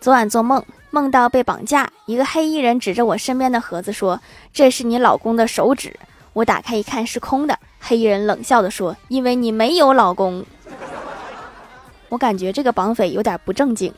昨晚做梦梦到被绑架一个黑衣人指着我身边的盒子说这是你老公的手指。我打开一看是空的黑衣人冷笑的说因为你没有老公。我感觉这个绑匪有点不正经。